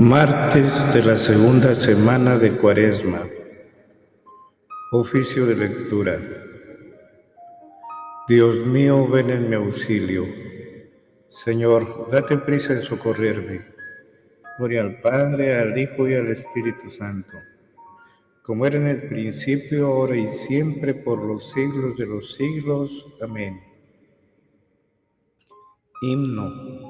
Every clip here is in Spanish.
Martes de la segunda semana de Cuaresma. Oficio de lectura. Dios mío, ven en mi auxilio. Señor, date prisa en socorrerme. Gloria al Padre, al Hijo y al Espíritu Santo, como era en el principio, ahora y siempre, por los siglos de los siglos. Amén. Himno.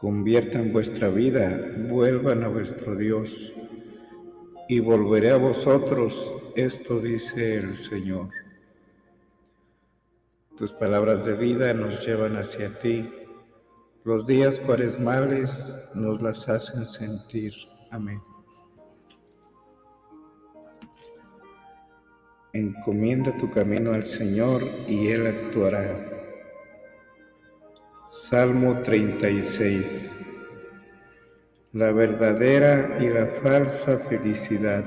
Conviertan vuestra vida, vuelvan a vuestro Dios, y volveré a vosotros, esto dice el Señor. Tus palabras de vida nos llevan hacia ti, los días cuaresmales nos las hacen sentir. Amén. Encomienda tu camino al Señor y Él actuará. Salmo 36. La verdadera y la falsa felicidad.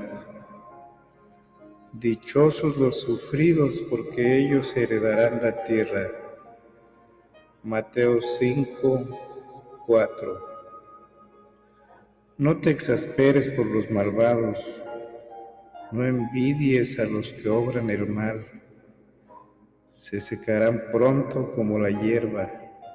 Dichosos los sufridos porque ellos heredarán la tierra. Mateo 5, 4. No te exasperes por los malvados, no envidies a los que obran el mal. Se secarán pronto como la hierba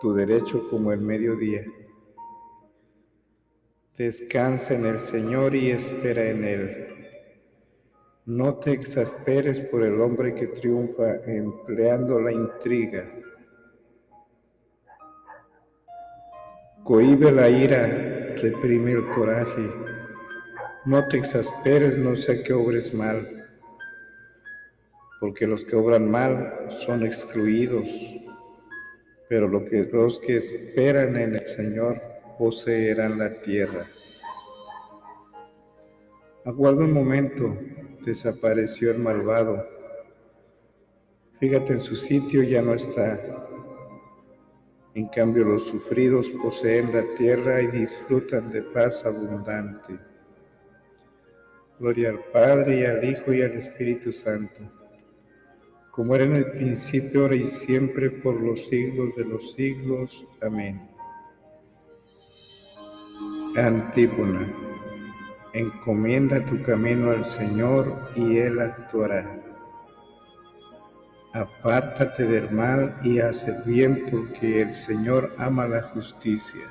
tu derecho como el mediodía. Descansa en el Señor y espera en Él. No te exasperes por el hombre que triunfa empleando la intriga. Cohibe la ira, reprime el coraje. No te exasperes, no sea que obres mal, porque los que obran mal son excluidos pero los que esperan en el Señor poseerán la tierra. Aguarda un momento, desapareció el malvado. Fíjate en su sitio, ya no está. En cambio, los sufridos poseen la tierra y disfrutan de paz abundante. Gloria al Padre y al Hijo y al Espíritu Santo como era en el principio, ahora y siempre, por los siglos de los siglos. Amén. Antípona. Encomienda tu camino al Señor y Él actuará. Apártate del mal y haz el bien porque el Señor ama la justicia.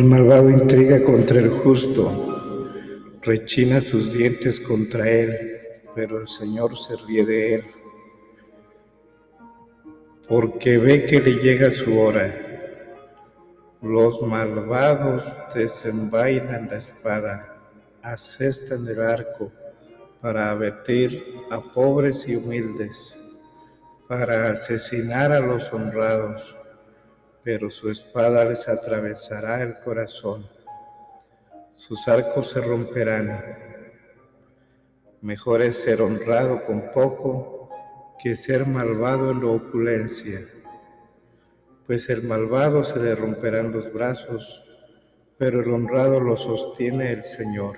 El malvado intriga contra el justo, rechina sus dientes contra él, pero el Señor se ríe de él, porque ve que le llega su hora. Los malvados desenvainan la espada, asestan el arco para abatir a pobres y humildes, para asesinar a los honrados pero su espada les atravesará el corazón, sus arcos se romperán. Mejor es ser honrado con poco que ser malvado en la opulencia, pues el malvado se le romperán los brazos, pero el honrado lo sostiene el Señor.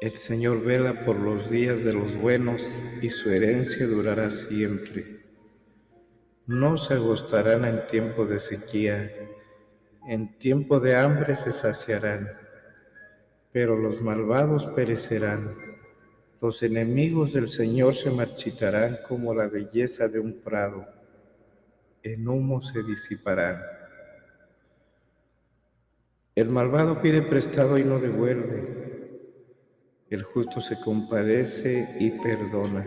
El Señor vela por los días de los buenos y su herencia durará siempre no se agostarán en tiempo de sequía, En tiempo de hambre se saciarán, pero los malvados perecerán. Los enemigos del Señor se marchitarán como la belleza de un prado. En humo se disiparán. El malvado pide prestado y no devuelve. El justo se compadece y perdona.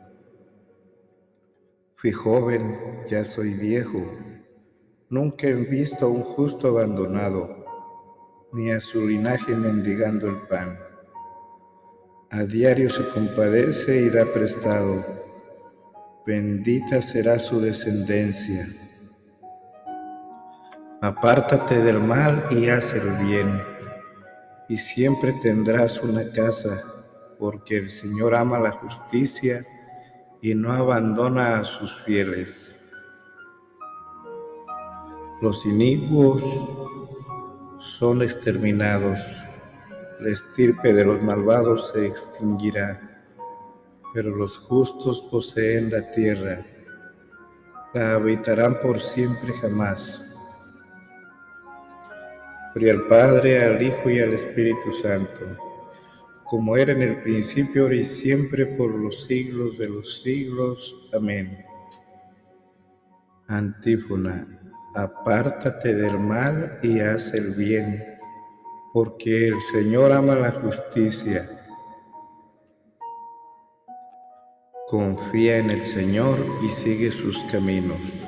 Fui joven, ya soy viejo, nunca he visto a un justo abandonado, ni a su linaje mendigando el pan a diario se compadece y da prestado. Bendita será su descendencia. Apártate del mal y haz el bien, y siempre tendrás una casa, porque el Señor ama la justicia y no abandona a sus fieles. Los inicuos son exterminados la estirpe de los malvados se extinguirá, pero los justos poseen la tierra, la habitarán por siempre jamás. Gloria al Padre, al Hijo y al Espíritu Santo, como era en el principio, ahora y siempre, por los siglos de los siglos. Amén. Antífona, apártate del mal y haz el bien porque el Señor ama la justicia. Confía en el Señor y sigue sus caminos.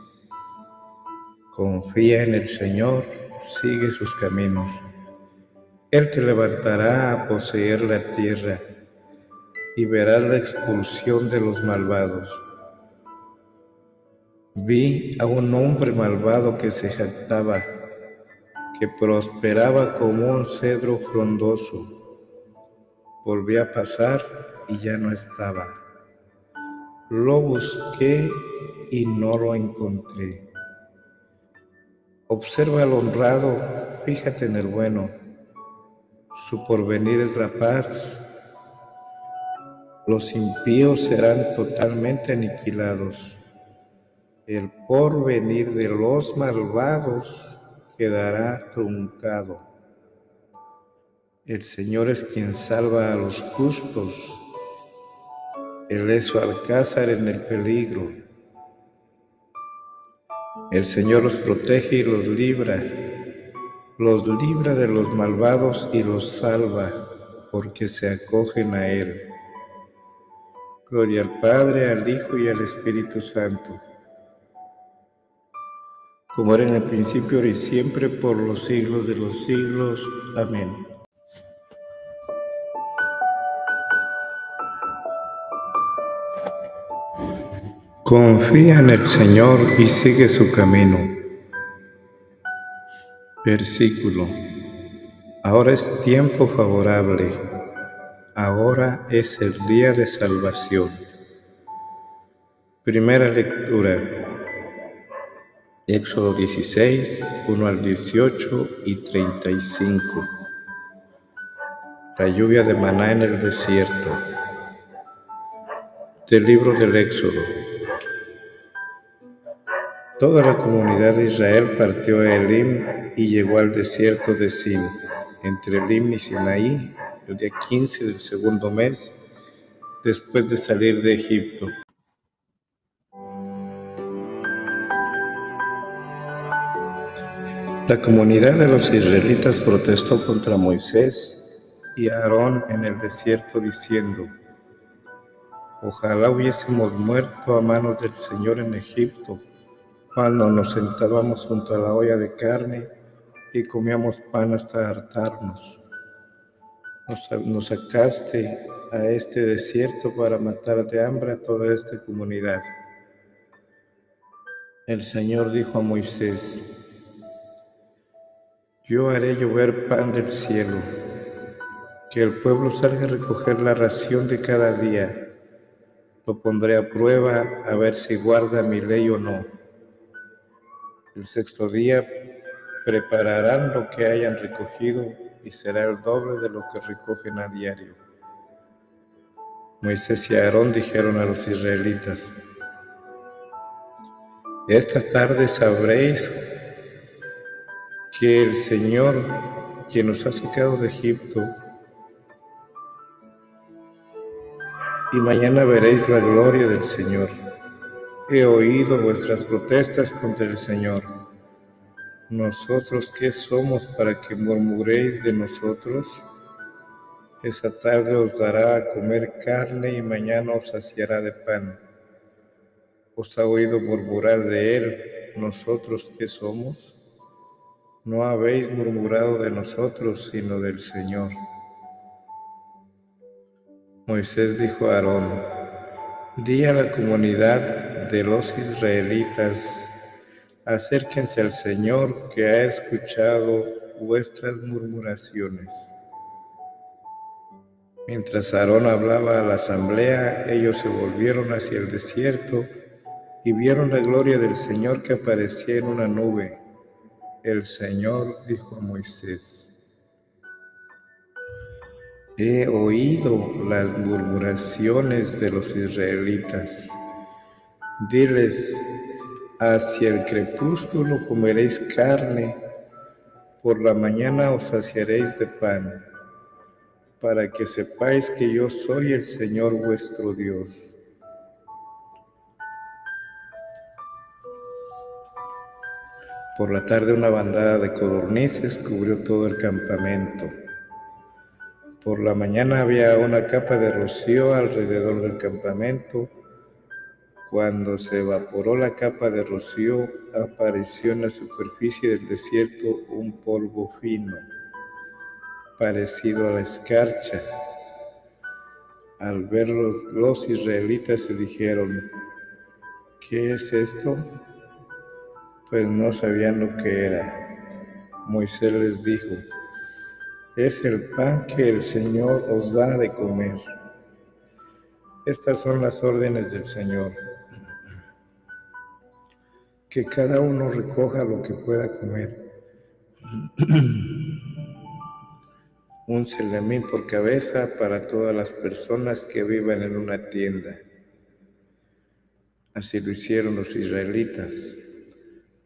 Confía en el Señor, sigue sus caminos él te levantará a poseer la tierra y verás la expulsión de los malvados. Vi a un hombre malvado que se jactaba, que prosperaba como un cedro frondoso. Volví a pasar y ya no estaba. Lo busqué y no lo encontré. Observa al honrado, fíjate en el bueno su porvenir es la paz. Los impíos serán totalmente aniquilados. El porvenir de los malvados quedará truncado. El Señor es quien salva a los justos. Él es su alcázar en el peligro. El Señor los protege y los libra los libra de los malvados y los salva, porque se acogen a Él. Gloria al Padre, al Hijo y al Espíritu Santo, como era en el principio, ahora y siempre, por los siglos de los siglos. Amén. Confía en el Señor y sigue su camino Versículo. Ahora es tiempo favorable, ahora es el día de salvación. Primera lectura. Éxodo 16, 1 al 18 y 35. La lluvia de maná en el desierto. Del libro del Éxodo. Toda la comunidad de Israel partió a Elim y llegó al desierto de Sin. entre Lim y Sinaí, el día 15 del segundo mes, después de salir de Egipto. La comunidad de los israelitas protestó contra Moisés y Aarón en el desierto diciendo, Ojalá hubiésemos muerto a manos del Señor en Egipto, cuando nos sentábamos junto a la olla de carne y comíamos pan hasta hartarnos. Nos, sacaste a este desierto para matar de hambre a toda esta comunidad. El Señor dijo a Moisés, yo haré llover pan del cielo, que el pueblo salga a recoger la ración de cada día lo pondré a prueba a ver si guarda mi ley o no. El sexto día prepararán lo que hayan recogido y será el doble de lo que recogen a diario. Moisés y Aarón dijeron a los israelitas, esta tarde sabréis que el Señor, quien nos ha sacado de Egipto, y mañana veréis la gloria del Señor. He oído vuestras protestas contra el Señor. ¿Nosotros qué somos para que murmuréis de nosotros? Esa tarde os dará a comer carne y mañana os saciará de pan. Os ha oído murmurar de él, ¿nosotros qué somos? No habéis murmurado de nosotros, sino del Señor. Moisés dijo a Aarón, di a la comunidad de los israelitas, acérquense al Señor que ha escuchado vuestras murmuraciones. Mientras Aarón hablaba a la asamblea, ellos se volvieron hacia el desierto y vieron la gloria del Señor que aparecía en una nube. El Señor dijo a Moisés, He oído las murmuraciones de los israelitas. Diles, hacia el crepúsculo comeréis carne, por la mañana os saciaréis de pan, para que sepáis que yo soy el Señor vuestro Dios. Por la tarde una bandada de codornices cubrió todo el campamento. Por la mañana había una capa de rocío alrededor del campamento. Cuando se evaporó la capa de rocío, apareció en la superficie del desierto un polvo fino, parecido a la escarcha. Al verlo, los israelitas se dijeron, ¿qué es esto? Pues no sabían lo que era. Moisés les dijo, es el pan que el Señor os da de comer. Estas son las órdenes del Señor. Que cada uno recoja lo que pueda comer. Un celemín por cabeza para todas las personas que vivan en una tienda. Así lo hicieron los israelitas.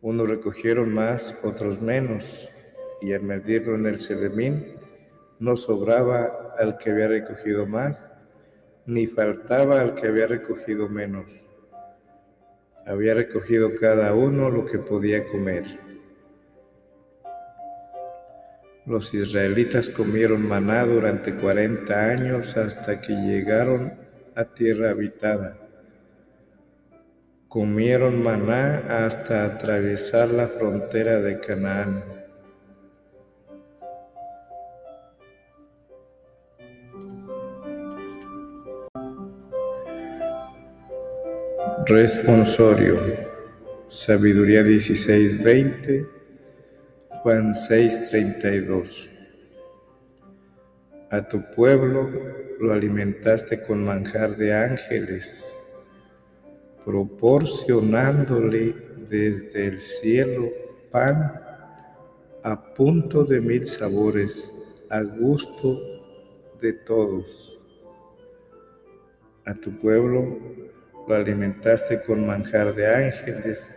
Unos recogieron más, otros menos y al medirlo en el Selemín, no sobraba al que había recogido más, ni faltaba al que había recogido menos. Había recogido cada uno lo que podía comer. Los israelitas comieron maná durante cuarenta años hasta que llegaron a tierra habitada. Comieron maná hasta atravesar la frontera de Canaán. Responsorio. Sabiduría 16:20, Juan 6:32. A tu pueblo lo alimentaste con manjar de ángeles, proporcionándole desde el cielo pan a punto de mil sabores, a gusto de todos. A tu pueblo lo alimentaste con manjar de ángeles,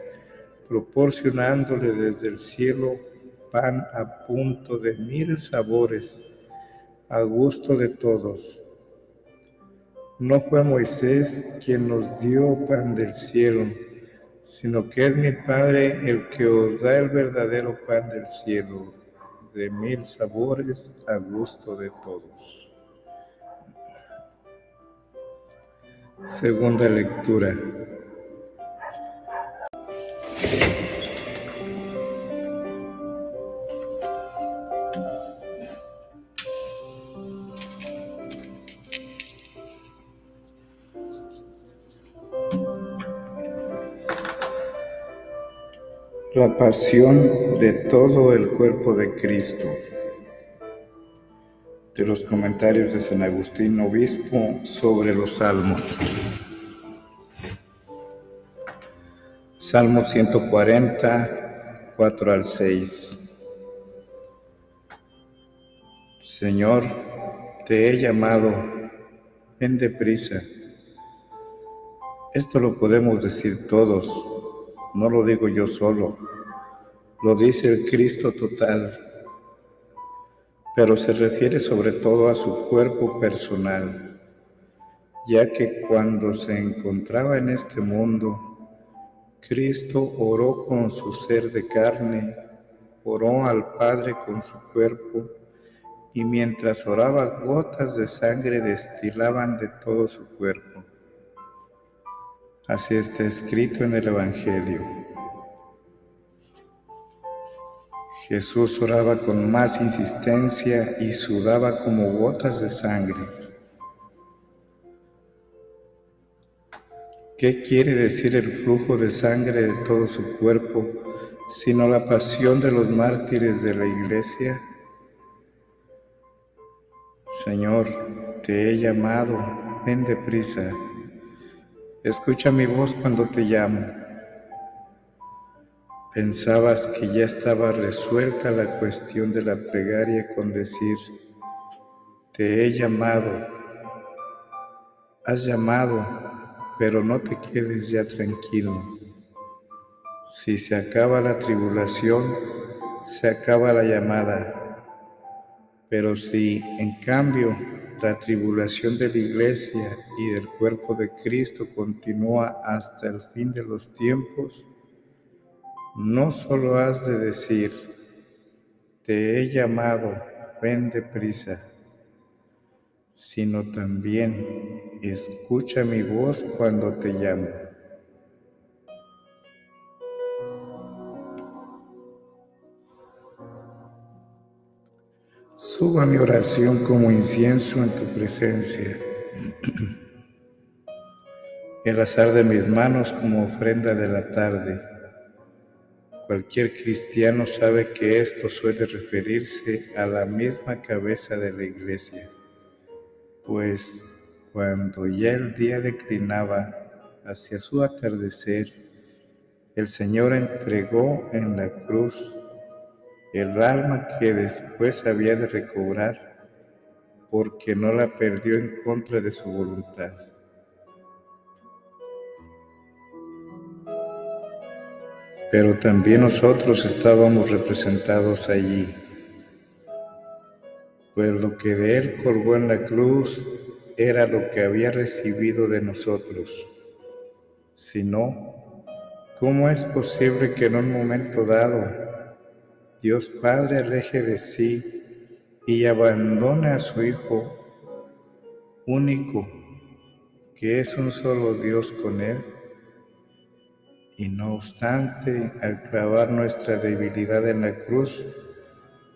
proporcionándole desde el cielo pan a punto de mil sabores, a gusto de todos. No fue Moisés quien nos dio pan del cielo, sino que es mi Padre el que os da el verdadero pan del cielo, de mil sabores, a gusto de todos. Segunda lectura. La pasión de todo el cuerpo de Cristo. De los comentarios de San Agustín Obispo sobre los Salmos. Salmo 140, 4 al 6. Señor, te he llamado, ven deprisa. Esto lo podemos decir todos no lo digo yo solo, lo dice el Cristo total, pero se refiere sobre todo a su cuerpo personal, ya que cuando se encontraba en este mundo, Cristo oró con su ser de carne, oró al Padre con su cuerpo, y mientras oraba gotas de sangre destilaban de todo su cuerpo. Así está escrito en el Evangelio. Jesús oraba con más insistencia y sudaba como gotas de sangre. ¿Qué quiere decir el flujo de sangre de todo su cuerpo, sino la pasión de los mártires de la iglesia? Señor, te he llamado, ven deprisa. Escucha mi voz cuando te llamo. Pensabas que ya estaba resuelta la cuestión de la plegaria con decir, te he llamado. Has llamado, pero no te quedes ya tranquilo. Si se acaba la tribulación, se acaba la llamada. Pero si, en cambio, la tribulación de la iglesia y del cuerpo de Cristo continúa hasta el fin de los tiempos, no solo has de decir, te he llamado, ven deprisa, sino también escucha mi voz cuando te llamo. Suba mi oración como incienso en tu presencia. El azar de mis manos como ofrenda de la tarde. Cualquier cristiano sabe que esto suele referirse a la misma cabeza de la iglesia, pues cuando ya el día declinaba hacia su atardecer, el Señor entregó en la cruz el alma que después había de recobrar porque no la perdió en contra de su voluntad. Pero también nosotros estábamos representados allí, pues lo que de él colgó en la cruz era lo que había recibido de nosotros. Si no, ¿cómo es posible que en un momento dado Dios Padre aleje de sí y abandone a su Hijo único, que es un solo Dios con Él. Y no obstante, al clavar nuestra debilidad en la cruz,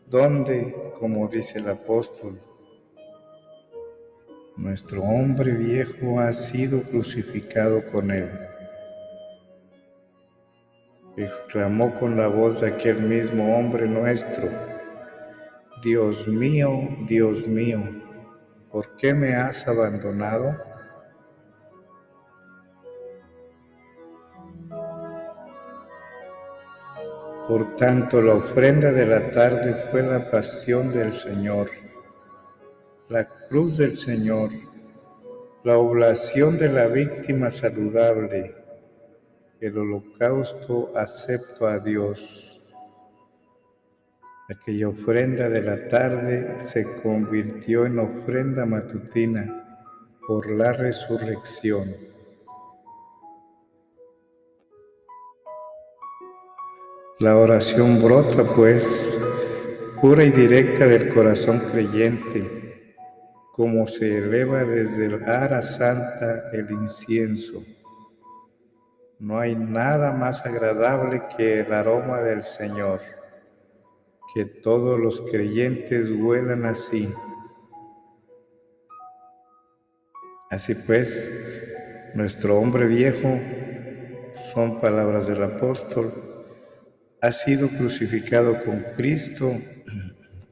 donde, como dice el apóstol, nuestro hombre viejo ha sido crucificado con Él exclamó con la voz de aquel mismo hombre nuestro, Dios mío, Dios mío, ¿por qué me has abandonado? Por tanto, la ofrenda de la tarde fue la pasión del Señor, la cruz del Señor, la oblación de la víctima saludable, el holocausto acepto a Dios. Aquella ofrenda de la tarde se convirtió en ofrenda matutina por la resurrección. La oración brota, pues, pura y directa del corazón creyente, como se eleva desde el ara santa el incienso. No hay nada más agradable que el aroma del Señor. Que todos los creyentes huelan así. Así pues, nuestro hombre viejo, son palabras del apóstol, ha sido crucificado con Cristo,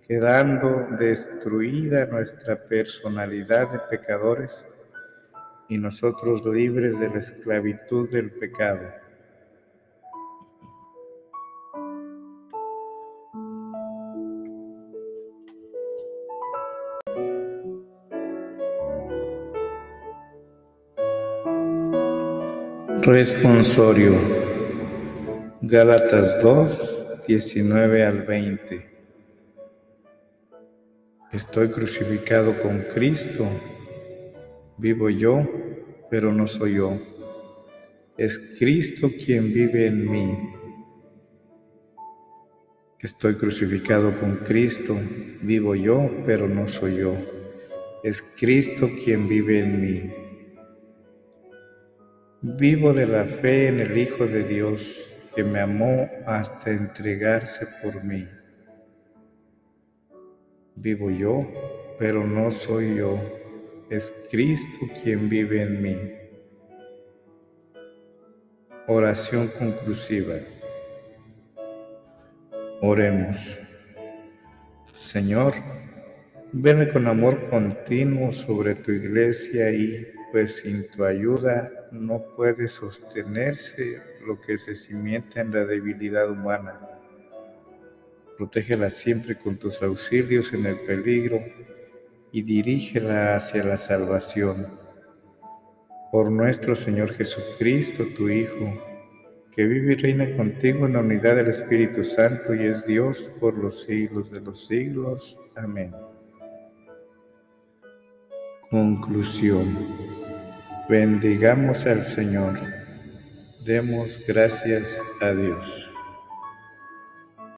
quedando destruida nuestra personalidad de pecadores y nosotros libres de la esclavitud del pecado. Responsorio Gálatas 2, 19 al 20. Estoy crucificado con Cristo. Vivo yo, pero no soy yo. Es Cristo quien vive en mí. Estoy crucificado con Cristo. Vivo yo, pero no soy yo. Es Cristo quien vive en mí. Vivo de la fe en el Hijo de Dios que me amó hasta entregarse por mí. Vivo yo, pero no soy yo, es Cristo quien vive en mí. Oración conclusiva. Oremos. Señor, ven con amor continuo sobre tu iglesia y pues sin tu ayuda no puede sostenerse lo que se cimienta en la debilidad humana. Protégela siempre con tus auxilios en el peligro y dirígela hacia la salvación. Por nuestro Señor Jesucristo, tu Hijo, que vive y reina contigo en la unidad del Espíritu Santo y es Dios por los siglos de los siglos. Amén. Conclusión. Bendigamos al Señor. Demos gracias a Dios.